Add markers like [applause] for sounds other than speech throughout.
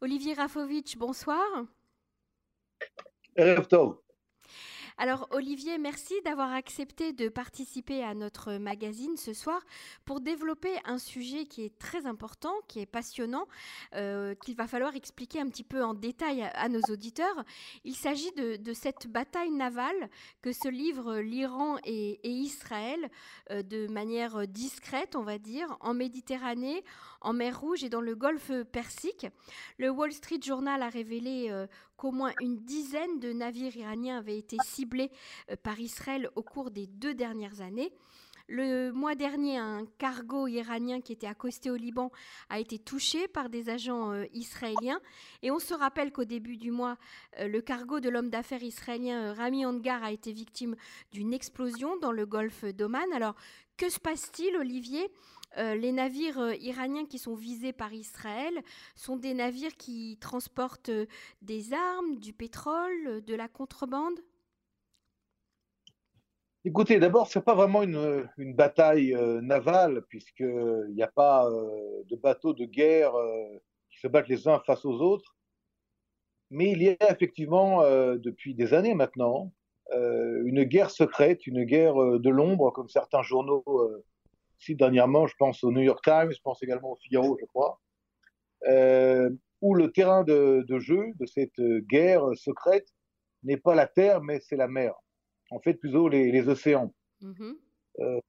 Olivier Rafovitch, bonsoir. Alors Olivier, merci d'avoir accepté de participer à notre magazine ce soir pour développer un sujet qui est très important, qui est passionnant, euh, qu'il va falloir expliquer un petit peu en détail à, nos auditeurs. Il s'agit de, cette bataille navale que se livrent l'Iran et, Israël euh, de manière discrète, on va dire, en Méditerranée, en mer Rouge et dans le golfe Persique. Le Wall Street Journal a révélé euh, qu'au moins une dizaine de navires iraniens avaient été ciblés euh, par Israël au cours des deux dernières années. Le mois dernier, un cargo iranien qui était accosté au Liban a été touché par des agents euh, israéliens. Et on se rappelle qu'au début du mois, le cargo de l'homme d'affaires israélien Rami Angar a été victime d'une explosion dans le golfe d'Oman. Alors, que se passe-t-il, Olivier? Euh, les navires euh, iraniens qui sont visés par Israël sont des navires qui transportent euh, des armes, du pétrole, de la contrebande Écoutez, d'abord, ce n'est pas vraiment une, bataille navale, puisqu'il n'y a pas de bateaux de guerre qui se battent les uns face aux autres. Mais il y a effectivement, depuis des années maintenant, une guerre secrète, une guerre de l'ombre, comme certains journaux dernièrement, je pense au New York Times, je pense également au Figaro, je crois, euh, où le terrain de, jeu de cette guerre secrète n'est pas la terre, mais c'est la mer. En fait, plutôt les, océans. Mm-hmm. Euh,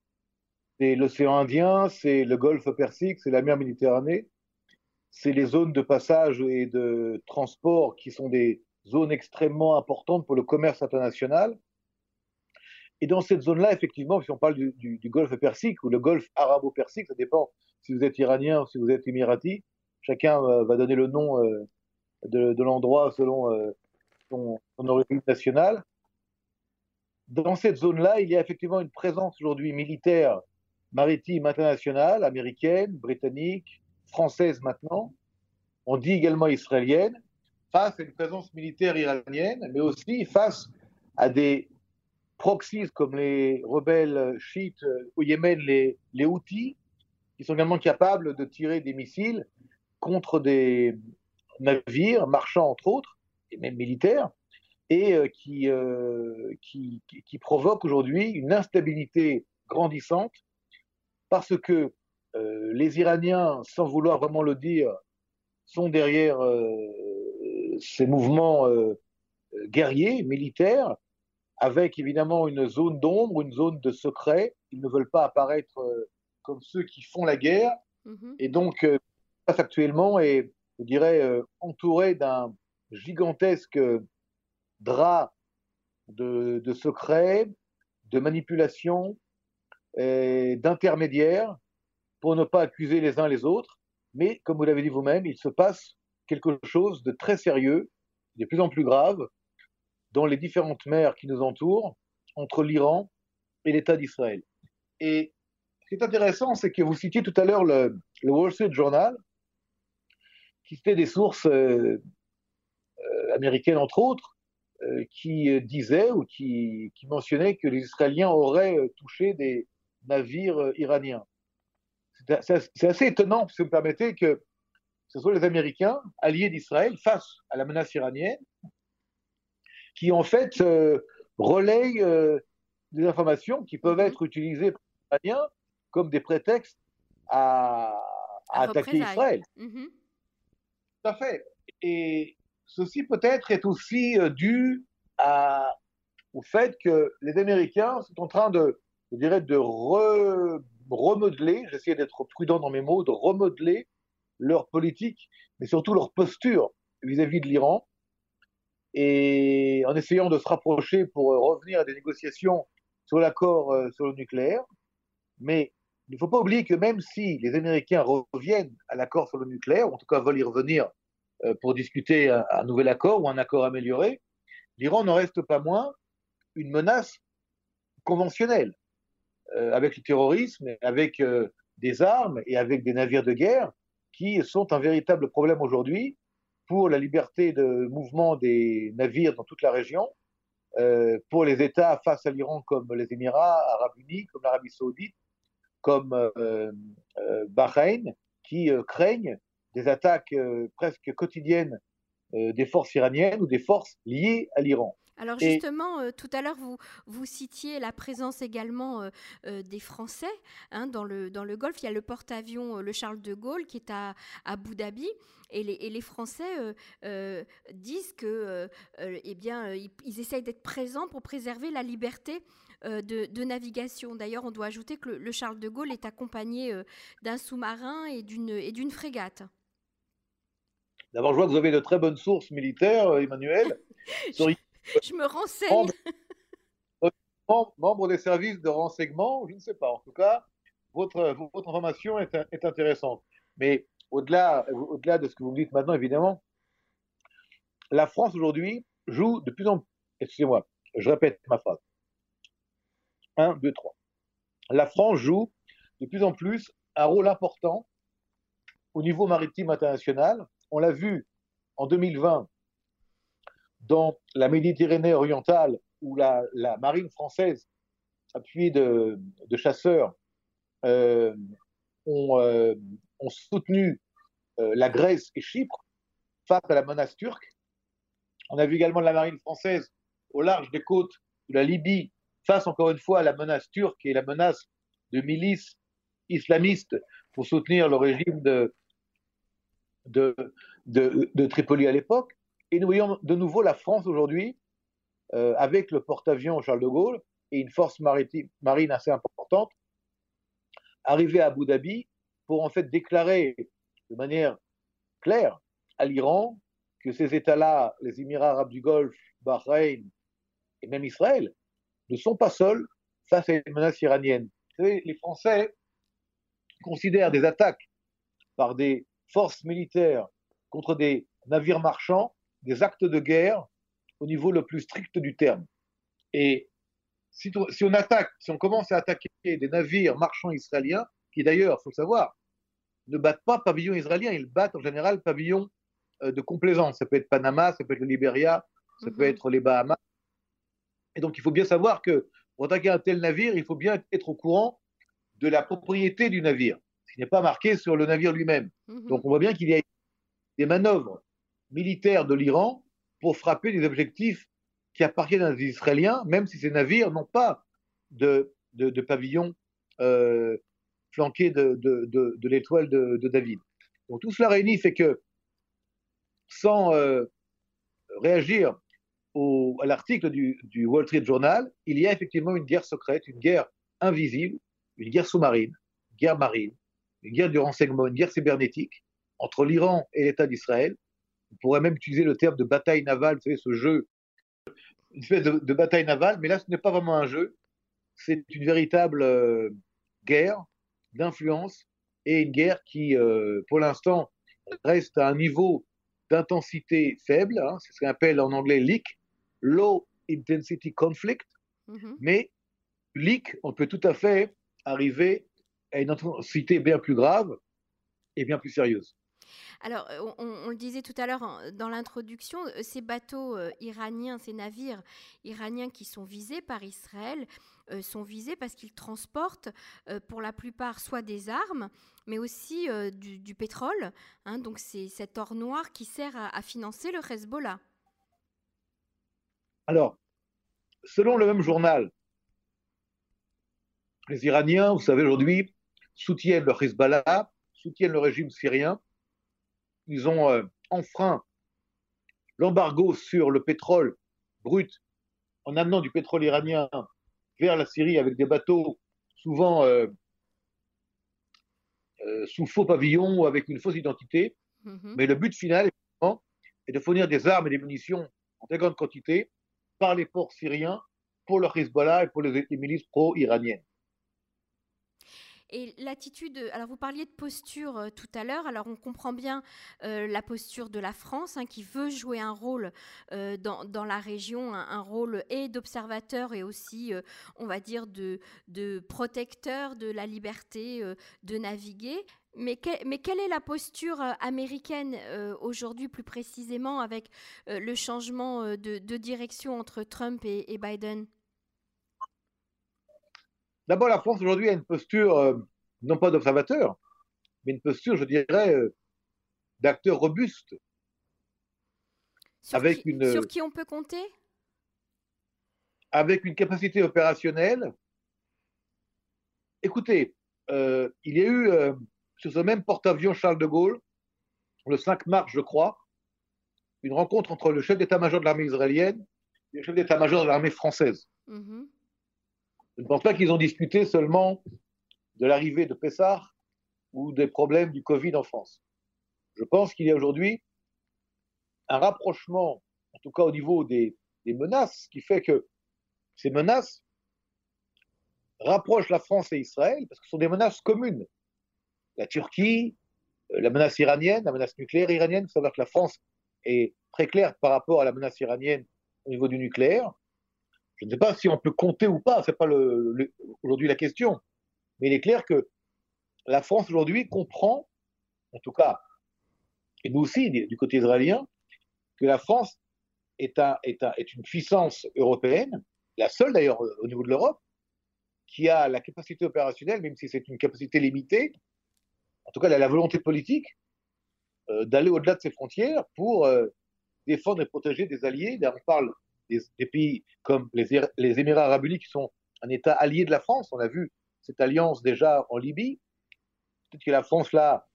c'est l'océan Indien, c'est le golfe Persique, c'est la mer Méditerranée, c'est les zones de passage et de transport qui sont des zones extrêmement importantes pour le commerce international. Et dans cette zone-là, effectivement, si on parle du, golfe Persique ou le golfe arabo-persique, ça dépend si vous êtes iranien ou si vous êtes émirati, chacun va donner le nom euh, de, l'endroit selon euh, son, origine nationale. Dans cette zone-là, il y a effectivement une présence aujourd'hui militaire maritime internationale, américaine, britannique, française maintenant. On dit également israélienne, face à une présence militaire iranienne, mais aussi face à des proxies comme les rebelles chiites au Yémen, les, les Houthis, qui sont également capables de tirer des missiles contre des navires marchands, entre autres, et même militaires, et euh, qui, euh, qui, qui, provoquent aujourd'hui une instabilité grandissante parce que euh, les Iraniens, sans vouloir vraiment le dire, sont derrière ces mouvements guerriers, militaires, avec évidemment une zone d'ombre, une zone de secret. Ils ne veulent pas apparaître euh, comme ceux qui font la guerre. Mhm. Et donc, euh, actuellement est, je dirais, euh, entouré d'un gigantesque drap de, de secrets, de manipulation, d'intermédiaires pour ne pas accuser les uns les autres. Mais, comme vous l'avez dit vous-même, il se passe quelque chose de très sérieux, de plus en plus grave, dans les différentes mers qui nous entourent, entre l'Iran et l'État d'Israël. Et ce qui est intéressant, c'est que vous citiez tout à l'heure le, Wall Street Journal, qui citait des sources euh, euh, américaines, entre autres, euh, qui disaient ou qui, mentionnaient que les Israéliens auraient touché des navires iraniens. C'est assez étonnant, si vous me permettez, que ce soit les Américains, alliés d'Israël, face à la menace iranienne, qui en fait euh, relayent euh, des informations qui peuvent mhm. être utilisées par les Iraniens comme des prétextes à, attaquer Israël. Mhm. Tout à fait. Et ceci peut-être est aussi euh, dû à, au fait que les Américains sont en train de, je dirais, de remodeler, j'essaie d'être prudent dans mes mots, de remodeler leur politique, mais surtout leur posture vis à -vis de l'Iran, et en essayant de se rapprocher pour euh, revenir à des négociations sur l'accord euh, sur le nucléaire. Mais il ne faut pas oublier que même si les Américains reviennent à l'accord sur le nucléaire, ou en tout cas veulent y revenir euh, pour discuter un, nouvel accord ou un accord amélioré, l'Iran n'en reste pas moins une menace conventionnelle, avec le terrorisme, avec des armes et avec des navires de guerre qui sont un véritable problème aujourd'hui pour la liberté de mouvement des navires dans toute la région, euh, pour les États face à l'Iran comme les Émirats arabes unis, comme l'Arabie saoudite, comme euh, euh, Bahreïn, qui craignent des attaques presque quotidiennes des forces iraniennes ou des forces liées à l'Iran. Alors justement, tout à l'heure, vous, vous citiez la présence également des Français hein, dans, le, dans le Golfe. Il y a le porte-avions le Charles de Gaulle qui est à, Abu Dhabi. Et les, et les Français disent que, eh bien, ils, essayent d'être présents pour préserver la liberté de, navigation. D'ailleurs, on doit ajouter que le, Charles de Gaulle est accompagné d'un sous-marin et d'une frégate. D'abord, je vois que vous avez de très bonnes sources militaires, Emmanuel. [laughs] [laughs] je me renseigne. Membre, des services de renseignement, je ne sais pas. En tout cas, votre, votre information est, est intéressante. Mais au-delà au -delà de ce que vous me dites maintenant, évidemment, la France aujourd'hui joue de plus en plus. Excusez-moi, je répète ma phrase. 1, 2, 3. La France joue de plus en plus un rôle important au niveau maritime international. On l'a vu en 2020 dans la Méditerranée orientale, où la, marine française, appuyée de, chasseurs, euh, euh, ont, soutenu euh, la Grèce et Chypre face à la menace turque. On a vu également la marine française au large des côtes de la Libye face encore une fois à la menace turque et la menace de milices islamistes pour soutenir le régime de, de, de Tripoli à l'époque. Et nous voyons de nouveau la France aujourd'hui, euh, avec le porte-avions Charles de Gaulle et une force marine assez importante, arriver à Abu Dhabi pour en fait déclarer de manière claire à l'Iran que ces États-là, les Émirats arabes du Golfe, Bahreïn et même Israël, ne sont pas seuls face à une menace iranienne. Vous savez, les Français considèrent des attaques par des forces militaires contre des navires marchands des actes de guerre au niveau le plus strict du terme. Et si, on attaque, si on commence à attaquer des navires marchands israéliens, qui d'ailleurs, il faut savoir, ne battent pas pavillon israélien, ils battent en général pavillon euh, de complaisance. Ça peut être Panama, ça peut être le Libéria, ça peut mhm. être les Bahamas. Et donc il faut bien savoir que pour attaquer un tel navire, il faut bien être au courant de la propriété du navire, ce qui n'est pas marqué sur le navire lui-même. Mhm. Donc on voit bien qu'il y a des manœuvres militaires de l'Iran pour frapper des objectifs qui appartiennent à des Israéliens, même si ces navires n'ont pas de, de, pavillon euh, flanqué de, de l'étoile de, David. Donc tout cela réunit fait que, sans euh, réagir au, à l'article du, du, Wall Street Journal, il y a effectivement une guerre secrète, une guerre invisible, une guerre sous-marine, une guerre marine, une guerre du renseignement, une guerre cybernétique entre l'Iran et l'État d'Israël, on pourrait même utiliser le terme de bataille navale, vous savez, ce jeu, une espèce de, bataille navale, mais là, ce n'est pas vraiment un jeu, c'est une véritable euh, guerre d'influence et une guerre qui, euh, pour l'instant, reste à un niveau d'intensité faible, hein, c'est ce qu'on appelle en anglais LIC, Low Intensity Conflict, mm-hmm. mais LIC, on peut tout à fait arriver à une intensité bien plus grave et bien plus sérieuse. Alors, euh, on, le disait tout à l'heure dans l'introduction, euh, ces bateaux euh, iraniens, ces navires iraniens qui sont visés par Israël, sont visés parce qu'ils transportent pour la plupart soit des armes, mais aussi du, pétrole. Hein. donc, c'est cet or noir qui sert à, financer le Hezbollah. Alors, selon le même journal, les Iraniens, vous savez, aujourd'hui, soutiennent le Hezbollah, soutiennent le régime syrien, ils ont euh, enfreint l'embargo sur le pétrole brut en amenant du pétrole iranien vers la Syrie avec des bateaux souvent euh, euh, sous faux pavillon ou avec une fausse identité. Mm-hmm. Mais le but final est de fournir des armes et des munitions en très grande quantité par les ports syriens pour le Hezbollah et pour les milices pro-iraniennes. Et l'attitude, alors vous parliez de posture euh, tout à l'heure, alors on comprend bien euh, la posture de la France hein, qui veut jouer un rôle euh, dans, la région, un, rôle et d'observateur et aussi, on va dire, de, protecteur de la liberté de naviguer. Mais, quelle est la posture américaine aujourd'hui plus précisément avec le changement de, direction entre Trump et Biden? D'abord, la France aujourd'hui a une posture, euh, non pas d'observateur, mais une posture, je dirais, euh, d'acteurs robustes. Sur, avec qui, une, sur qui on peut compter? Avec une capacité opérationnelle. Écoutez, euh, il y a eu euh, sur ce même porte-avions Charles de Gaulle, le 5 mars, je crois, une rencontre entre le chef d'état-major de l'armée israélienne et le chef d'état-major de l'armée française. Mm-hmm. Je ne pense pas qu'ils ont discuté seulement de l'arrivée de Pessah ou des problèmes du Covid en France. Je pense qu'il y a aujourd'hui un rapprochement, en tout cas au niveau des, des menaces, qui fait que ces menaces rapprochent la France et Israël, parce que ce sont des menaces communes. La Turquie, euh, la menace iranienne, la menace nucléaire iranienne, il faut savoir que la France est très claire par rapport à la menace iranienne au niveau du nucléaire. Je ne sais pas si on peut compter ou pas, ce n'est pas aujourd'hui la question. Mais il est clair que la France aujourd'hui comprend, en tout cas, et nous aussi du côté israélien, que la France est une puissance européenne, la seule d'ailleurs au niveau de l'Europe, qui a la capacité opérationnelle, même si c'est une capacité limitée, en tout cas, elle a la volonté politique euh, d'aller au-delà de ses frontières pour euh, défendre et protéger des alliés. on parle des, pays comme les, les, Émirats arabes unis qui sont un État allié de la France. On a vu cette alliance déjà en Libye. Peut-être que la France, là,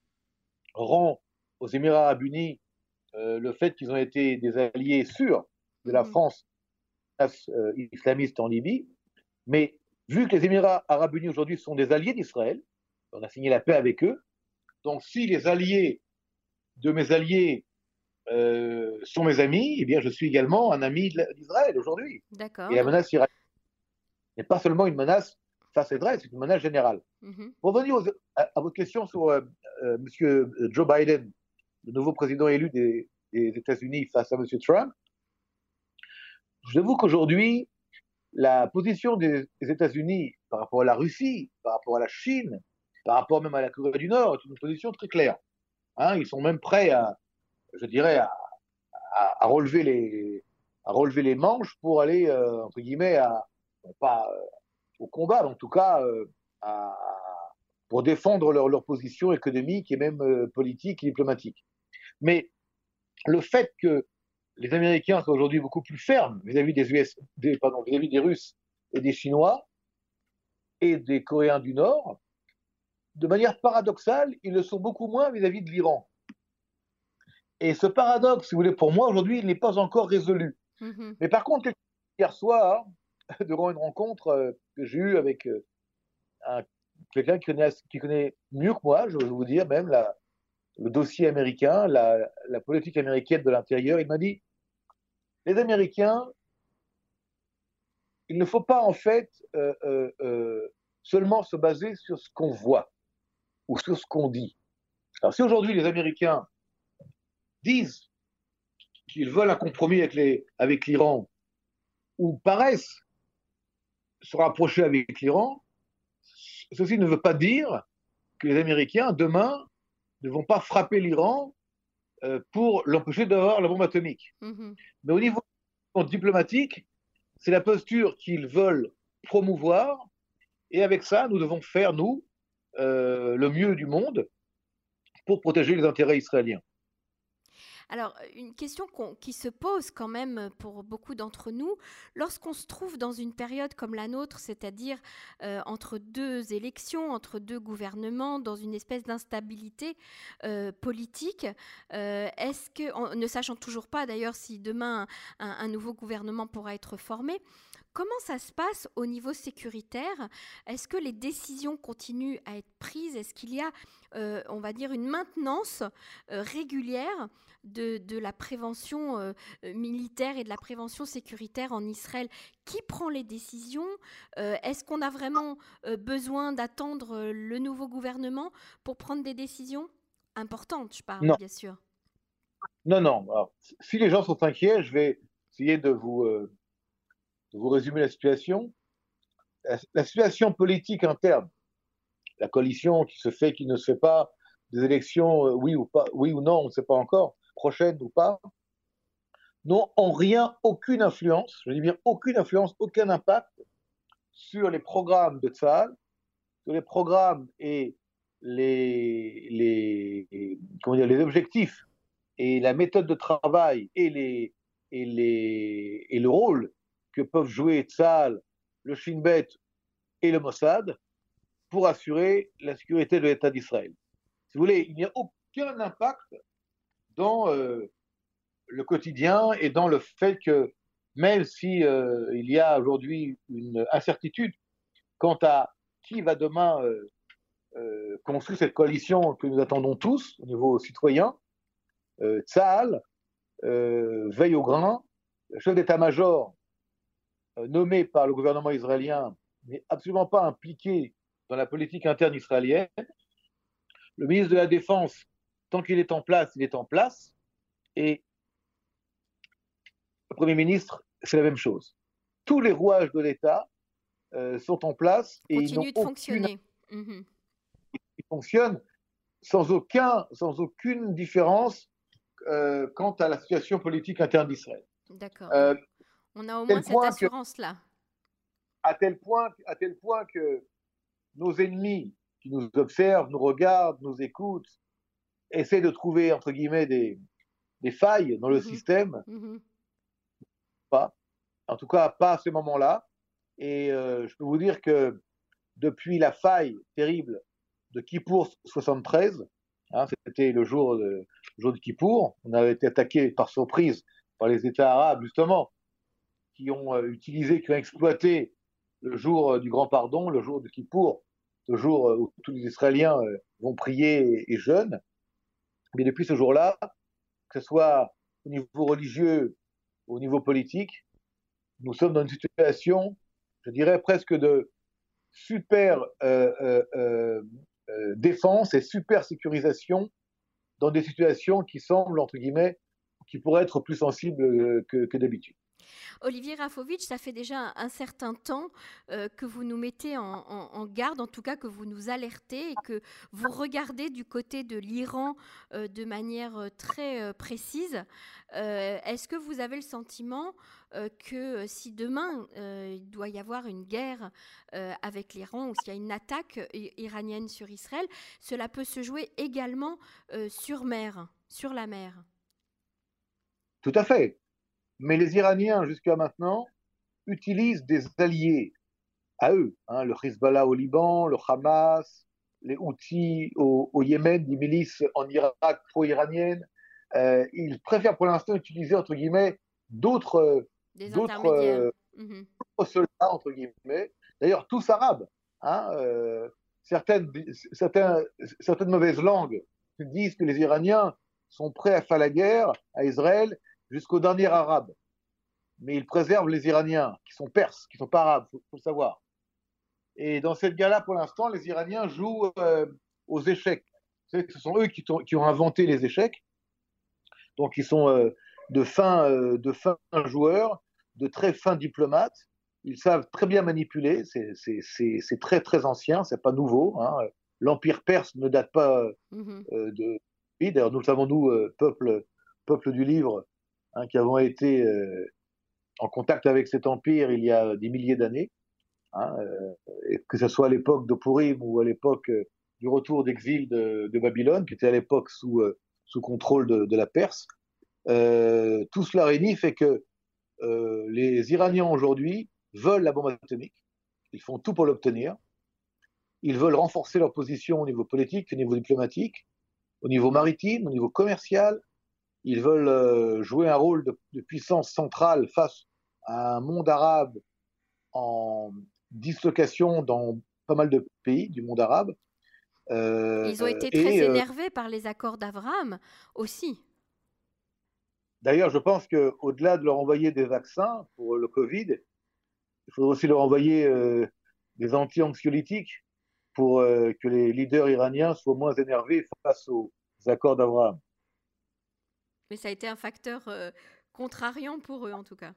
rend aux Émirats arabes unis euh, le fait qu'ils ont été des alliés sûrs de la mmh. France euh, islamiste en Libye. Mais vu que les Émirats arabes unis aujourd'hui sont des alliés d'Israël, on a signé la paix avec eux, donc si les alliés de mes alliés euh, sont mes amis, eh bien je suis également un ami d'Israël aujourd'hui. D'accord. Et la menace iranienne n'est pas seulement une menace face à Israël, c'est une menace générale. Mm-hmm. Pour revenir à, votre question sur euh, euh, M. Joe Biden, le nouveau président élu des, États-Unis face à M. Trump, je vous avoue qu'aujourd'hui, la position des États-Unis par rapport à la Russie, par rapport à la Chine, par rapport même à la Corée du Nord, est une position très claire. Hein, ils sont même prêts à, je dirais, à, à, relever les, à relever les manches pour aller, euh, entre guillemets, à, pas euh, au combat, mais en tout cas, euh, à, pour défendre leur, leur, position économique et même politique et diplomatique. Mais le fait que les Américains soient aujourd'hui beaucoup plus fermes vis-à-vis des US, des, pardon, vis-à-vis des Russes et des Chinois et des Coréens du Nord, de manière paradoxale, ils le sont beaucoup moins vis-à-vis de l'Iran. Et ce paradoxe, si vous voulez, pour moi, aujourd'hui, il n'est pas encore résolu. Mm-hmm. Mais par contre, hier soir, [laughs] durant une rencontre euh, que j'ai eue avec euh, quelqu'un qui connaît, qui connaît mieux que moi, je veux vous dire, même la, le dossier américain, la, politique américaine de l'intérieur, il m'a dit, les Américains, il ne faut pas en fait euh, seulement se baser sur ce qu'on voit ou sur ce qu'on dit. Alors si aujourd'hui les Américains disent qu'ils veulent un compromis avec l'Iran ou paraissent se rapprocher avec l'Iran, ceci ne veut pas dire que les Américains, demain, ne vont pas frapper l'Iran euh, pour l'empêcher d'avoir la bombe atomique. Mm-hmm. Mais au niveau diplomatique, c'est la posture qu'ils veulent promouvoir, et avec ça, nous devons faire, nous, euh, le mieux du monde pour protéger les intérêts israéliens. Alors, une question qui se pose quand même pour beaucoup d'entre nous, lorsqu'on se trouve dans une période comme la nôtre, c'est-à-dire euh, entre deux élections, entre deux gouvernements, dans une espèce d'instabilité euh, politique, est-ce que, ne sachant toujours pas d'ailleurs si demain un, nouveau gouvernement pourra être formé, Comment ça se passe au niveau sécuritaire? Est-ce que les décisions continuent à être prises? Est-ce qu'il y a, euh, on va dire, une maintenance euh, régulière de, la prévention euh, militaire et de la prévention sécuritaire en Israël? Qui prend les décisions? Est-ce qu'on a vraiment besoin d'attendre le nouveau gouvernement pour prendre des décisions? Importantes, je parle, bien sûr. Non, non. si les gens sont inquiets, je vais essayer de vous vous résumer la situation. La, situation politique interne, la coalition qui se fait, qui ne se fait pas, des élections, euh, oui ou pas, oui ou non, on ne sait pas encore, prochaines ou pas, n'ont en rien aucune influence, je dis bien aucune influence, aucun impact sur les programmes de Tzal, sur les programmes et les, les, comment dire, les objectifs et la méthode de travail et, les, et, les, et le rôle que peuvent jouer Tzal, le Shin Bet et le Mossad pour assurer la sécurité de l'État d'Israël. Si vous voulez, il n'y a aucun impact dans euh, le quotidien et dans le fait que même si euh, il y a aujourd'hui une incertitude quant à qui va demain euh, construire cette coalition que nous attendons tous au niveau citoyen, euh, veille au grain, chef d'état-major nommé par le gouvernement israélien n'est absolument pas impliqué dans la politique interne israélienne. Le ministre de la Défense, tant qu'il est en place, il est en place. Et le Premier ministre, c'est la même chose. Tous les rouages de l'État euh, sont en place et ils de fonctionner. Mmh ils fonctionnent sans, aucun, sans aucune différence euh, quant à la situation politique interne d'Israël. D'accord. Euh, On a au moins cette assurance-là. À tel, point, à tel point que nos ennemis qui nous observent, nous regardent, nous écoutent, essaient de trouver, entre guillemets, des, des failles dans le mmh système. Mmh pas. En tout cas, pas à ce moment-là. Et euh, je peux vous dire que depuis la faille terrible de Kippour 73, hein, c'était le jour de, le jour de Kippour, on avait été attaqué par surprise par les États arabes, justement, qui ont euh, utilisé, qui ont exploité le jour euh, du Grand Pardon, le jour de Kippour, ce jour où tous les Israéliens vont prier et, jeûnent. Mais depuis ce jour-là, que ce soit au niveau religieux, au niveau politique, nous sommes dans une situation, je dirais presque de super euh, euh, euh, défense et super sécurisation dans des situations qui semblent, entre guillemets, qui pourraient être plus sensibles que d'habitude. Olivier Rafovitch, ça fait déjà un certain temps euh, que vous nous mettez en, garde, en tout cas que vous nous alertez et que vous regardez du côté de l'Iran euh, de manière euh, très précise. Est-ce que vous avez le sentiment que si demain il doit y avoir une guerre avec l'Iran ou s'il y a une attaque iranienne sur Israël, cela peut se jouer également sur mer, sur la mer? Tout à fait. Mais les Iraniens, jusqu'à maintenant, utilisent des alliés à eux, hein, le Hezbollah au Liban, le Hamas, les Houthis au, Yémen, des milices en Irak pro-iraniennes. Euh, ils préfèrent pour l'instant utiliser, entre guillemets, d'autres d'autres mmh soldats, entre guillemets, d'ailleurs tous arabes. Hein, euh, certaines, certaines, certaines mauvaises langues disent que les Iraniens sont prêts à faire la guerre à Israël jusqu'au dernier arabe. Mais ils préservent les Iraniens, qui sont perses, qui ne sont pas arabes, il faut, le savoir. Et dans cette guerre-là, pour l'instant, les Iraniens jouent euh, aux échecs. ce sont eux qui, qui, ont inventé les échecs. Donc, ils sont euh, de, fins, euh, de fins joueurs, de très fins diplomates. Ils savent très bien manipuler. C'est très, très ancien. C'est pas nouveau. Hein. L'Empire perse ne date pas mmh de. D'ailleurs, nous le savons, nous, peuple, peuple du livre, Hein, qui avons été euh, en contact avec cet empire il y a des milliers d'années, hein, euh, que ce soit à l'époque de Purim ou à l'époque euh, du retour d'exil de, de, Babylone, qui était à l'époque sous, sous contrôle de, de la Perse. tout cela réunit fait que les Iraniens aujourd'hui veulent la bombe atomique, ils font tout pour l'obtenir, ils veulent renforcer leur position au niveau politique, au niveau diplomatique, au niveau maritime, au niveau commercial, ils veulent euh, jouer un rôle de, puissance centrale face à un monde arabe en dislocation dans pas mal de pays du monde arabe. Euh, Ils ont été très euh, énervés par les accords d'Abraham aussi. D'ailleurs, je pense qu'au-delà de leur envoyer des vaccins pour le Covid, il faudrait aussi leur envoyer des anti-anxiolytiques pour que les leaders iraniens soient moins énervés face aux accords d'Abraham. Mais ça a été un facteur euh, contrariant pour eux, en tout cas.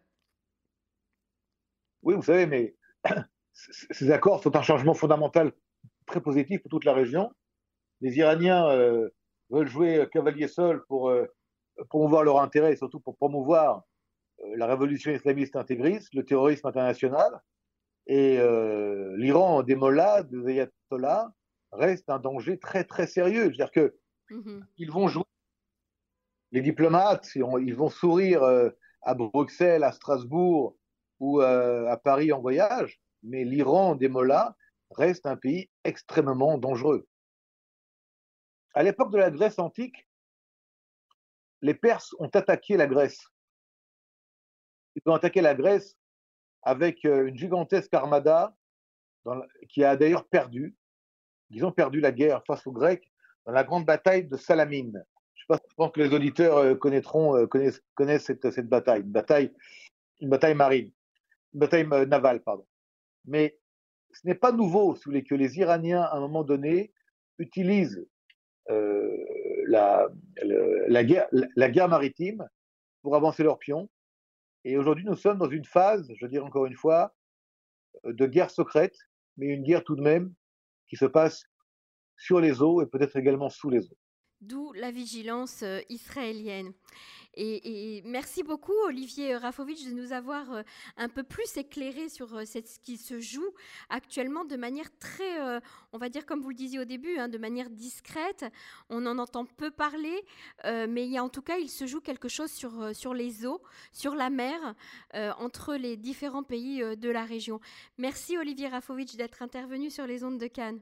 Oui, vous savez, mais [clears throat] ces accords sont un changement fondamental très positif pour toute la région. Les Iraniens euh, veulent jouer cavalier seul pour euh, promouvoir leur intérêt et surtout pour promouvoir la révolution islamiste intégriste, le terrorisme international. Et l'Iran des mollahs, des ayatollahs, reste un danger très très sérieux. C'est-à-dire que Mmh ils vont jouer. Les diplomates, ils vont sourire euh, à Bruxelles, à Strasbourg ou euh, à Paris en voyage, mais l'Iran des mollahs reste un pays extrêmement dangereux. À l'époque de la Grèce antique, les Perses ont attaqué la Grèce. Ils ont attaqué la Grèce avec euh, une gigantesque armada qui a d'ailleurs perdu. Ils ont perdu la guerre face aux Grecs dans la grande bataille de Salamine. Je, pense que les auditeurs euh, connaîtront, euh, connaissent, connaissent cette, cette, bataille, une bataille, une bataille marine, une bataille euh, navale, pardon. Mais ce n'est pas nouveau, si vous voulez, que les Iraniens, à un moment donné, utilisent euh, la, la, guerre, la guerre maritime pour avancer leurs pions. Et aujourd'hui, nous sommes dans une phase, je dirais encore une fois, de guerre secrète, mais une guerre tout de même qui se passe sur les eaux et peut-être également sous les eaux. D'où la vigilance euh, israélienne. Et, merci beaucoup, Olivier Rafovitch, de nous avoir euh, un peu plus éclairé sur euh, ce qui se joue actuellement de manière très, on va dire, comme vous le disiez au début, hein, de manière discrète. On en entend peu parler, mais il y a en tout cas, il se joue quelque chose sur, sur les eaux, sur la mer, entre les différents pays de la région. Merci, Olivier Rafovitch, d'être intervenu sur les ondes de Cannes.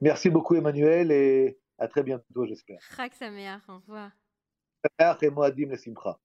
Merci beaucoup Emmanuel et à très bientôt j'espère. Chag Sameach, au revoir. Sameach et Moadim le Simcha.